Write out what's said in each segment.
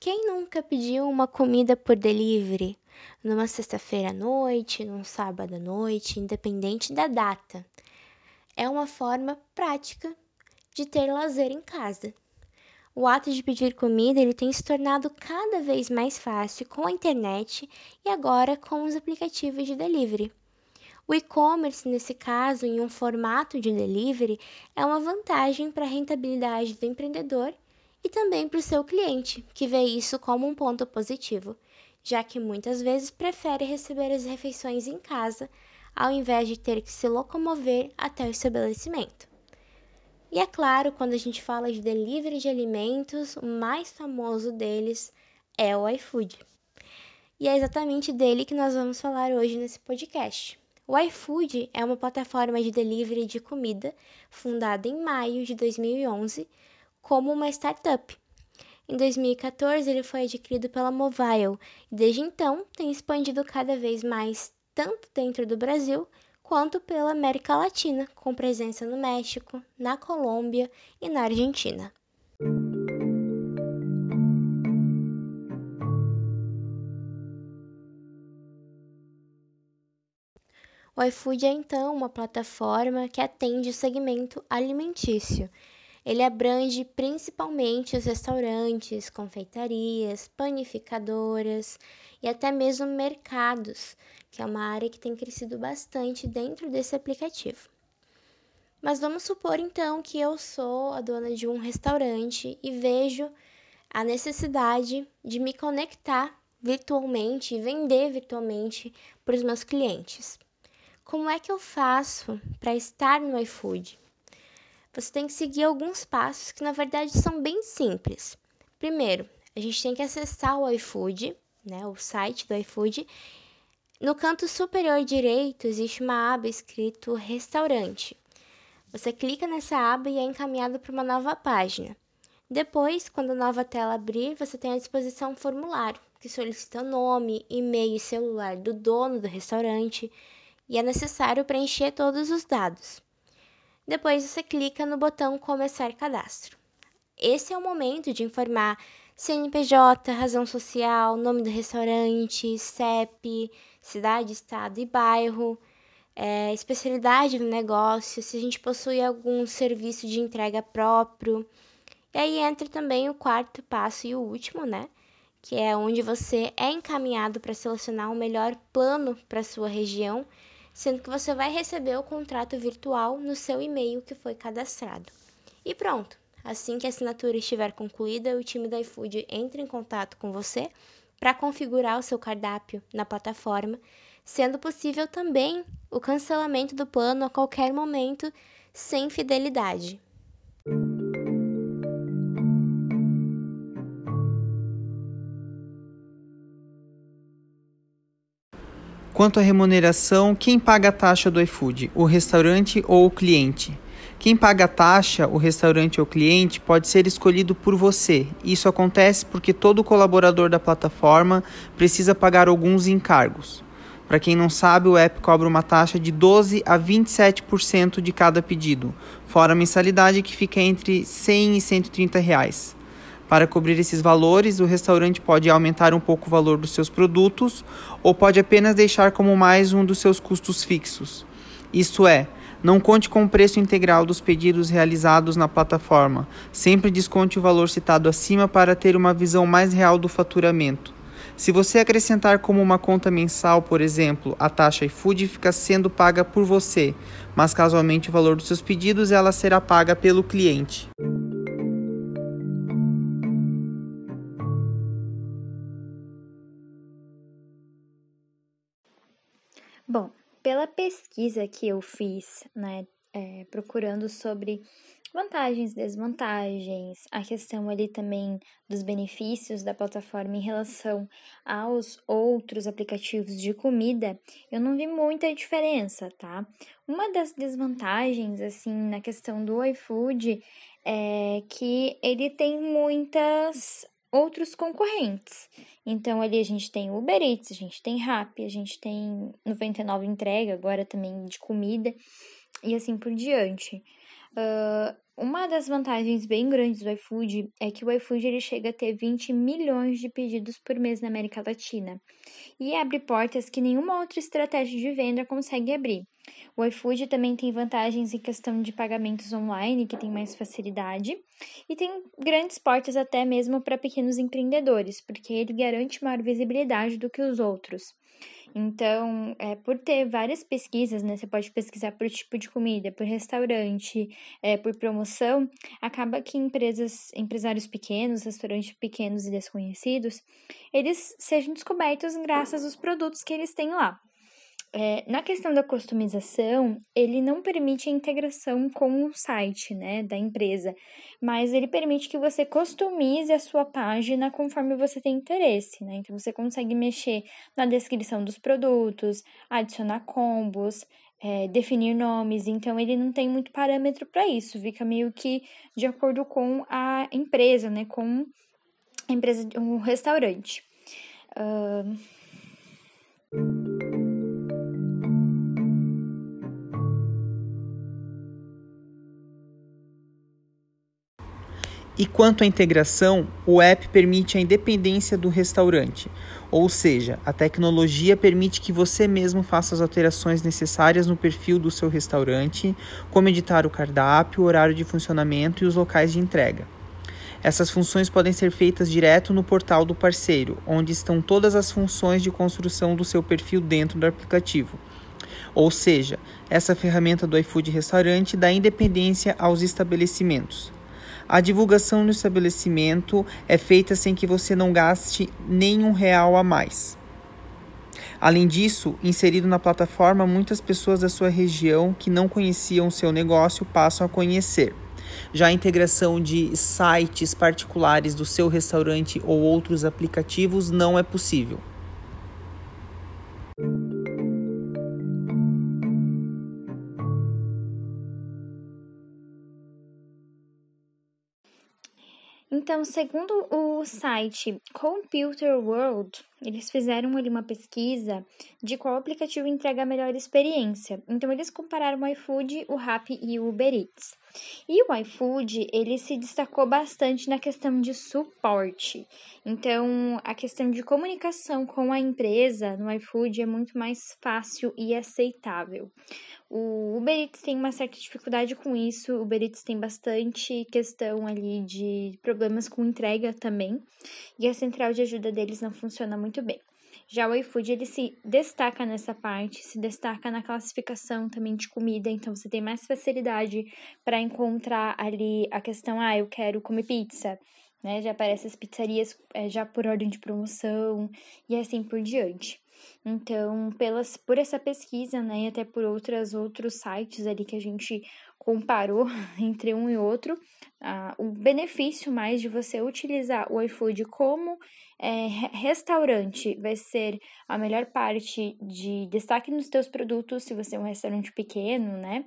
Quem nunca pediu uma comida por delivery? Numa sexta-feira à noite, num sábado à noite, independente da data. É uma forma prática de ter lazer em casa. O ato de pedir comida ele tem se tornado cada vez mais fácil com a internet e agora com os aplicativos de delivery. O e-commerce, nesse caso, em um formato de delivery, é uma vantagem para a rentabilidade do empreendedor e também para o seu cliente, que vê isso como um ponto positivo, já que muitas vezes prefere receber as refeições em casa ao invés de ter que se locomover até o estabelecimento. E é claro, quando a gente fala de delivery de alimentos, o mais famoso deles é o iFood. E é exatamente dele que nós vamos falar hoje nesse podcast. O iFood é uma plataforma de delivery de comida fundada em maio de 2011 como uma startup. Em 2014, ele foi adquirido pela Movile e desde então tem expandido cada vez mais tanto dentro do Brasil quanto pela América Latina, com presença no México, na Colômbia e na Argentina. O iFood é então uma plataforma que atende o segmento alimentício ele abrange principalmente os restaurantes, confeitarias, panificadoras e até mesmo mercados, que é uma área que tem crescido bastante dentro desse aplicativo. Mas vamos supor então que eu sou a dona de um restaurante e vejo a necessidade de me conectar virtualmente e vender virtualmente para os meus clientes. Como é que eu faço para estar no iFood? Você tem que seguir alguns passos que na verdade são bem simples. Primeiro, a gente tem que acessar o iFood, né, o site do iFood. No canto superior direito existe uma aba escrito restaurante. Você clica nessa aba e é encaminhado para uma nova página. Depois, quando a nova tela abrir, você tem à disposição um formulário que solicita o nome, e-mail e celular do dono do restaurante e é necessário preencher todos os dados. Depois você clica no botão Começar Cadastro. Esse é o momento de informar CNPJ, razão social, nome do restaurante, CEP, cidade, estado e bairro, é, especialidade do negócio, se a gente possui algum serviço de entrega próprio. E aí entra também o quarto passo e o último, né? Que é onde você é encaminhado para selecionar o melhor plano para sua região sendo que você vai receber o contrato virtual no seu e-mail que foi cadastrado. E pronto! Assim que a assinatura estiver concluída, o time da iFood entra em contato com você para configurar o seu cardápio na plataforma, sendo possível também o cancelamento do plano a qualquer momento sem fidelidade. Quanto à remuneração, quem paga a taxa do iFood? O restaurante ou o cliente? Quem paga a taxa, o restaurante ou o cliente, pode ser escolhido por você. Isso acontece porque todo colaborador da plataforma precisa pagar alguns encargos. Para quem não sabe, o app cobra uma taxa de 12 a 27% de cada pedido, fora a mensalidade que fica entre 100 e 130 reais. Para cobrir esses valores, o restaurante pode aumentar um pouco o valor dos seus produtos ou pode apenas deixar como mais um dos seus custos fixos. Isto é, não conte com o preço integral dos pedidos realizados na plataforma. Sempre desconte o valor citado acima para ter uma visão mais real do faturamento. Se você acrescentar como uma conta mensal, por exemplo, a taxa iFood fica sendo paga por você, mas casualmente o valor dos seus pedidos ela será paga pelo cliente. Bom, pela pesquisa que eu fiz, né, é, procurando sobre vantagens, desvantagens, a questão ali também dos benefícios da plataforma em relação aos outros aplicativos de comida, eu não vi muita diferença, tá? Uma das desvantagens, assim, na questão do iFood é que ele tem muitas outros concorrentes. Então, ali a gente tem Uber Eats, a gente tem Rappi, a gente tem 99 entrega, agora também de comida, e assim por diante. Uh, uma das vantagens bem grandes do iFood é que o iFood ele chega a ter 20 milhões de pedidos por mês na América Latina e abre portas que nenhuma outra estratégia de venda consegue abrir. O iFood também tem vantagens em questão de pagamentos online, que tem mais facilidade, e tem grandes portas até mesmo para pequenos empreendedores, porque ele garante maior visibilidade do que os outros. Então, é, por ter várias pesquisas, né? Você pode pesquisar por tipo de comida, por restaurante, é, por promoção, acaba que empresas, empresários pequenos, restaurantes pequenos e desconhecidos, eles sejam descobertos graças aos produtos que eles têm lá. É, na questão da customização, ele não permite a integração com o site né, da empresa, mas ele permite que você customize a sua página conforme você tem interesse. Né? Então, você consegue mexer na descrição dos produtos, adicionar combos, é, definir nomes. Então, ele não tem muito parâmetro para isso, fica meio que de acordo com a empresa, né, com a empresa, um restaurante. Uh... E quanto à integração, o app permite a independência do restaurante, ou seja, a tecnologia permite que você mesmo faça as alterações necessárias no perfil do seu restaurante, como editar o cardápio, o horário de funcionamento e os locais de entrega. Essas funções podem ser feitas direto no portal do parceiro, onde estão todas as funções de construção do seu perfil dentro do aplicativo. Ou seja, essa ferramenta do iFood Restaurante dá independência aos estabelecimentos. A divulgação no estabelecimento é feita sem que você não gaste nenhum real a mais. Além disso, inserido na plataforma, muitas pessoas da sua região que não conheciam o seu negócio passam a conhecer. Já a integração de sites particulares do seu restaurante ou outros aplicativos não é possível. Então, segundo o site Computer World, eles fizeram ali uma pesquisa de qual aplicativo entrega a melhor experiência. Então, eles compararam o iFood, o Rappi e o Uber Eats. E o iFood, ele se destacou bastante na questão de suporte. Então, a questão de comunicação com a empresa no iFood é muito mais fácil e aceitável. O Uber Eats tem uma certa dificuldade com isso, o Uber Eats tem bastante questão ali de problemas com entrega também, e a central de ajuda deles não funciona muito bem. Já o iFood, ele se destaca nessa parte, se destaca na classificação também de comida, então você tem mais facilidade para encontrar ali a questão, ah, eu quero comer pizza, né? Já aparece as pizzarias é, já por ordem de promoção e assim por diante. Então, pelas, por essa pesquisa, né, e até por outras outros sites ali que a gente comparou entre um e outro, ah, o benefício mais de você utilizar o iFood como é, restaurante vai ser a melhor parte de destaque nos teus produtos, se você é um restaurante pequeno, né?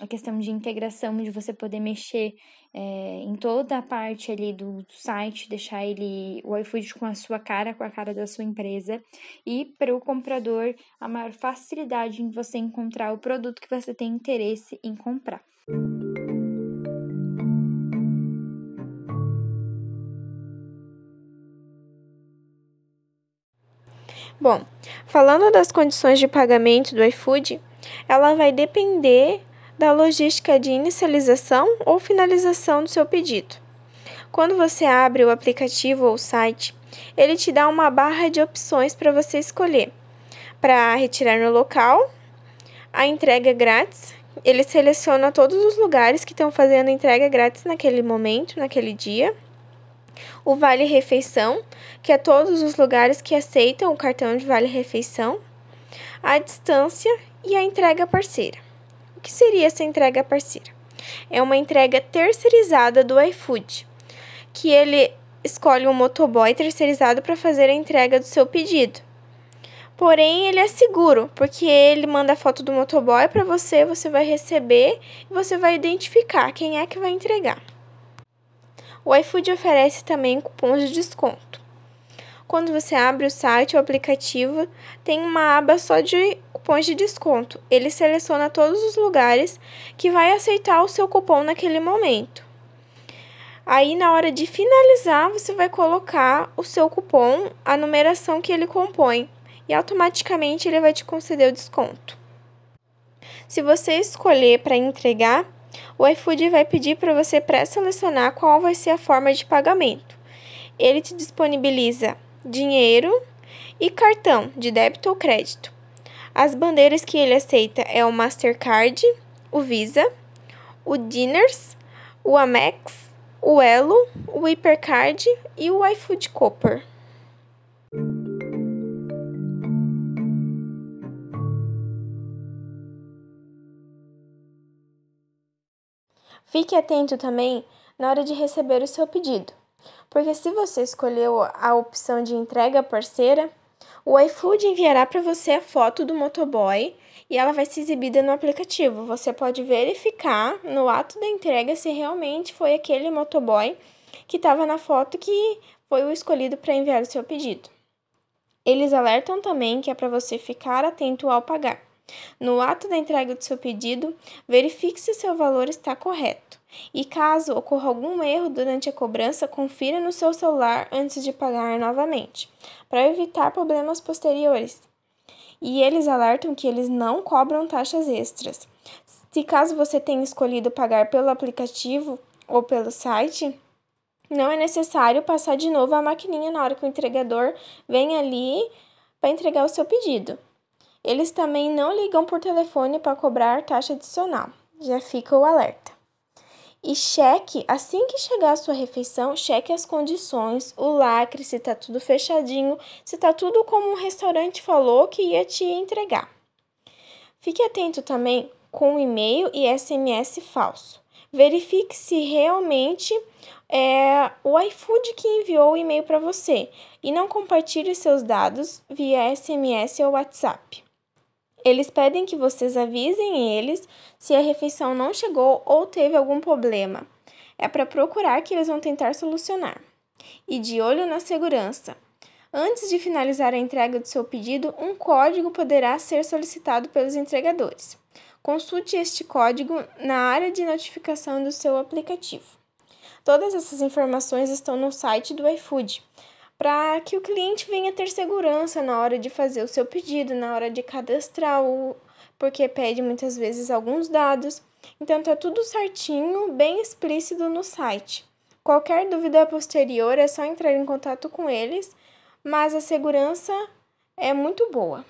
A questão de integração, de você poder mexer é, em toda a parte ali do site, deixar ele, o iFood com a sua cara, com a cara da sua empresa. E para o comprador, a maior facilidade em você encontrar o produto que você tem interesse em comprar. Bom, falando das condições de pagamento do iFood, ela vai depender da logística de inicialização ou finalização do seu pedido. Quando você abre o aplicativo ou site, ele te dá uma barra de opções para você escolher. Para retirar no local, a entrega grátis, ele seleciona todos os lugares que estão fazendo entrega grátis naquele momento, naquele dia o Vale Refeição, que é todos os lugares que aceitam o cartão de Vale Refeição, a distância e a entrega parceira. O que seria essa entrega parceira? É uma entrega terceirizada do iFood, que ele escolhe um motoboy terceirizado para fazer a entrega do seu pedido. Porém, ele é seguro, porque ele manda a foto do motoboy para você, você vai receber e você vai identificar quem é que vai entregar. O iFood oferece também cupons de desconto. Quando você abre o site ou aplicativo, tem uma aba só de cupons de desconto. Ele seleciona todos os lugares que vai aceitar o seu cupom naquele momento. Aí, na hora de finalizar, você vai colocar o seu cupom, a numeração que ele compõe, e automaticamente ele vai te conceder o desconto. Se você escolher para entregar, o iFood vai pedir para você pré-selecionar qual vai ser a forma de pagamento. Ele te disponibiliza dinheiro e cartão de débito ou crédito. As bandeiras que ele aceita é o Mastercard, o Visa, o Diners, o Amex, o Elo, o Hipercard e o iFood Copper. Fique atento também na hora de receber o seu pedido, porque se você escolheu a opção de entrega parceira, o iFood enviará para você a foto do motoboy e ela vai ser exibida no aplicativo. Você pode verificar no ato da entrega se realmente foi aquele motoboy que estava na foto que foi o escolhido para enviar o seu pedido. Eles alertam também que é para você ficar atento ao pagar. No ato da entrega do seu pedido, verifique se seu valor está correto. E caso ocorra algum erro durante a cobrança, confira no seu celular antes de pagar novamente, para evitar problemas posteriores. E eles alertam que eles não cobram taxas extras. Se caso você tenha escolhido pagar pelo aplicativo ou pelo site, não é necessário passar de novo a maquininha na hora que o entregador vem ali para entregar o seu pedido. Eles também não ligam por telefone para cobrar taxa adicional. Já fica o alerta. E cheque, assim que chegar a sua refeição, cheque as condições, o lacre, se está tudo fechadinho, se está tudo como o restaurante falou que ia te entregar. Fique atento também com e-mail e SMS falso. Verifique se realmente é o iFood que enviou o e-mail para você e não compartilhe seus dados via SMS ou WhatsApp. Eles pedem que vocês avisem eles se a refeição não chegou ou teve algum problema. É para procurar que eles vão tentar solucionar. E de olho na segurança. Antes de finalizar a entrega do seu pedido, um código poderá ser solicitado pelos entregadores. Consulte este código na área de notificação do seu aplicativo. Todas essas informações estão no site do iFood para que o cliente venha ter segurança na hora de fazer o seu pedido, na hora de cadastrar o porque pede muitas vezes alguns dados. Então tá tudo certinho, bem explícito no site. Qualquer dúvida posterior é só entrar em contato com eles, mas a segurança é muito boa.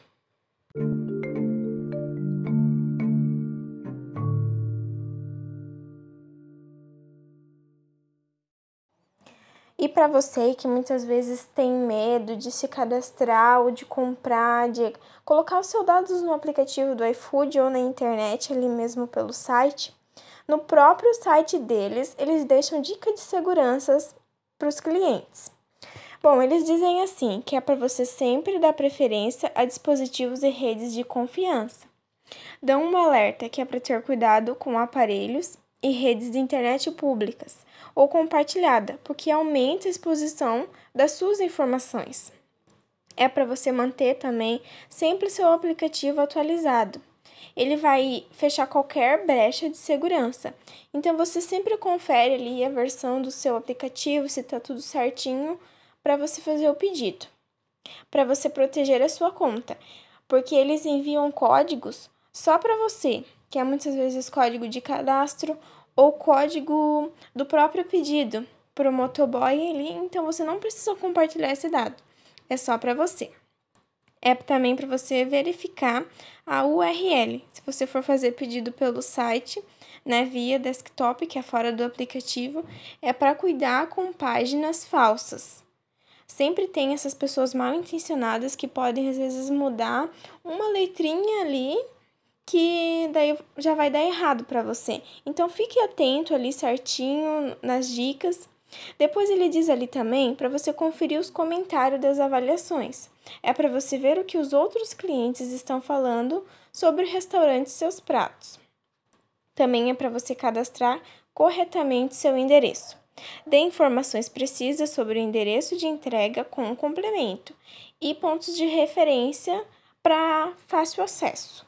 E para você que muitas vezes tem medo de se cadastrar ou de comprar, de colocar os seus dados no aplicativo do iFood ou na internet, ali mesmo pelo site, no próprio site deles, eles deixam dica de seguranças para os clientes. Bom, eles dizem assim que é para você sempre dar preferência a dispositivos e redes de confiança. Dão um alerta que é para ter cuidado com aparelhos e redes de internet públicas ou compartilhada, porque aumenta a exposição das suas informações. É para você manter também sempre seu aplicativo atualizado. Ele vai fechar qualquer brecha de segurança. Então você sempre confere ali a versão do seu aplicativo, se está tudo certinho, para você fazer o pedido. Para você proteger a sua conta, porque eles enviam códigos só para você, que é muitas vezes código de cadastro ou código do próprio pedido para o motoboy ali, então você não precisa compartilhar esse dado, é só para você. É também para você verificar a URL. Se você for fazer pedido pelo site, né, via desktop, que é fora do aplicativo, é para cuidar com páginas falsas. Sempre tem essas pessoas mal intencionadas que podem às vezes mudar uma letrinha ali que daí já vai dar errado para você. Então fique atento ali certinho nas dicas. Depois ele diz ali também para você conferir os comentários das avaliações. É para você ver o que os outros clientes estão falando sobre o restaurante e seus pratos. Também é para você cadastrar corretamente seu endereço. Dê informações precisas sobre o endereço de entrega com um complemento e pontos de referência para fácil acesso.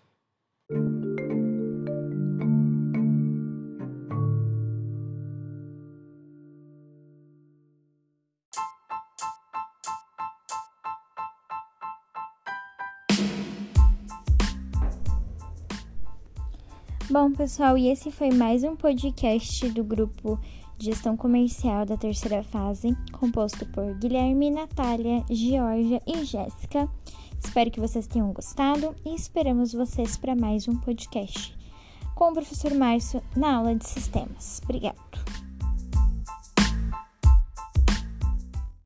Bom, pessoal, e esse foi mais um podcast do grupo Gestão Comercial da Terceira Fase, composto por Guilherme, Natália, Georgia e Jéssica. Espero que vocês tenham gostado e esperamos vocês para mais um podcast com o professor Márcio na aula de sistemas. Obrigado.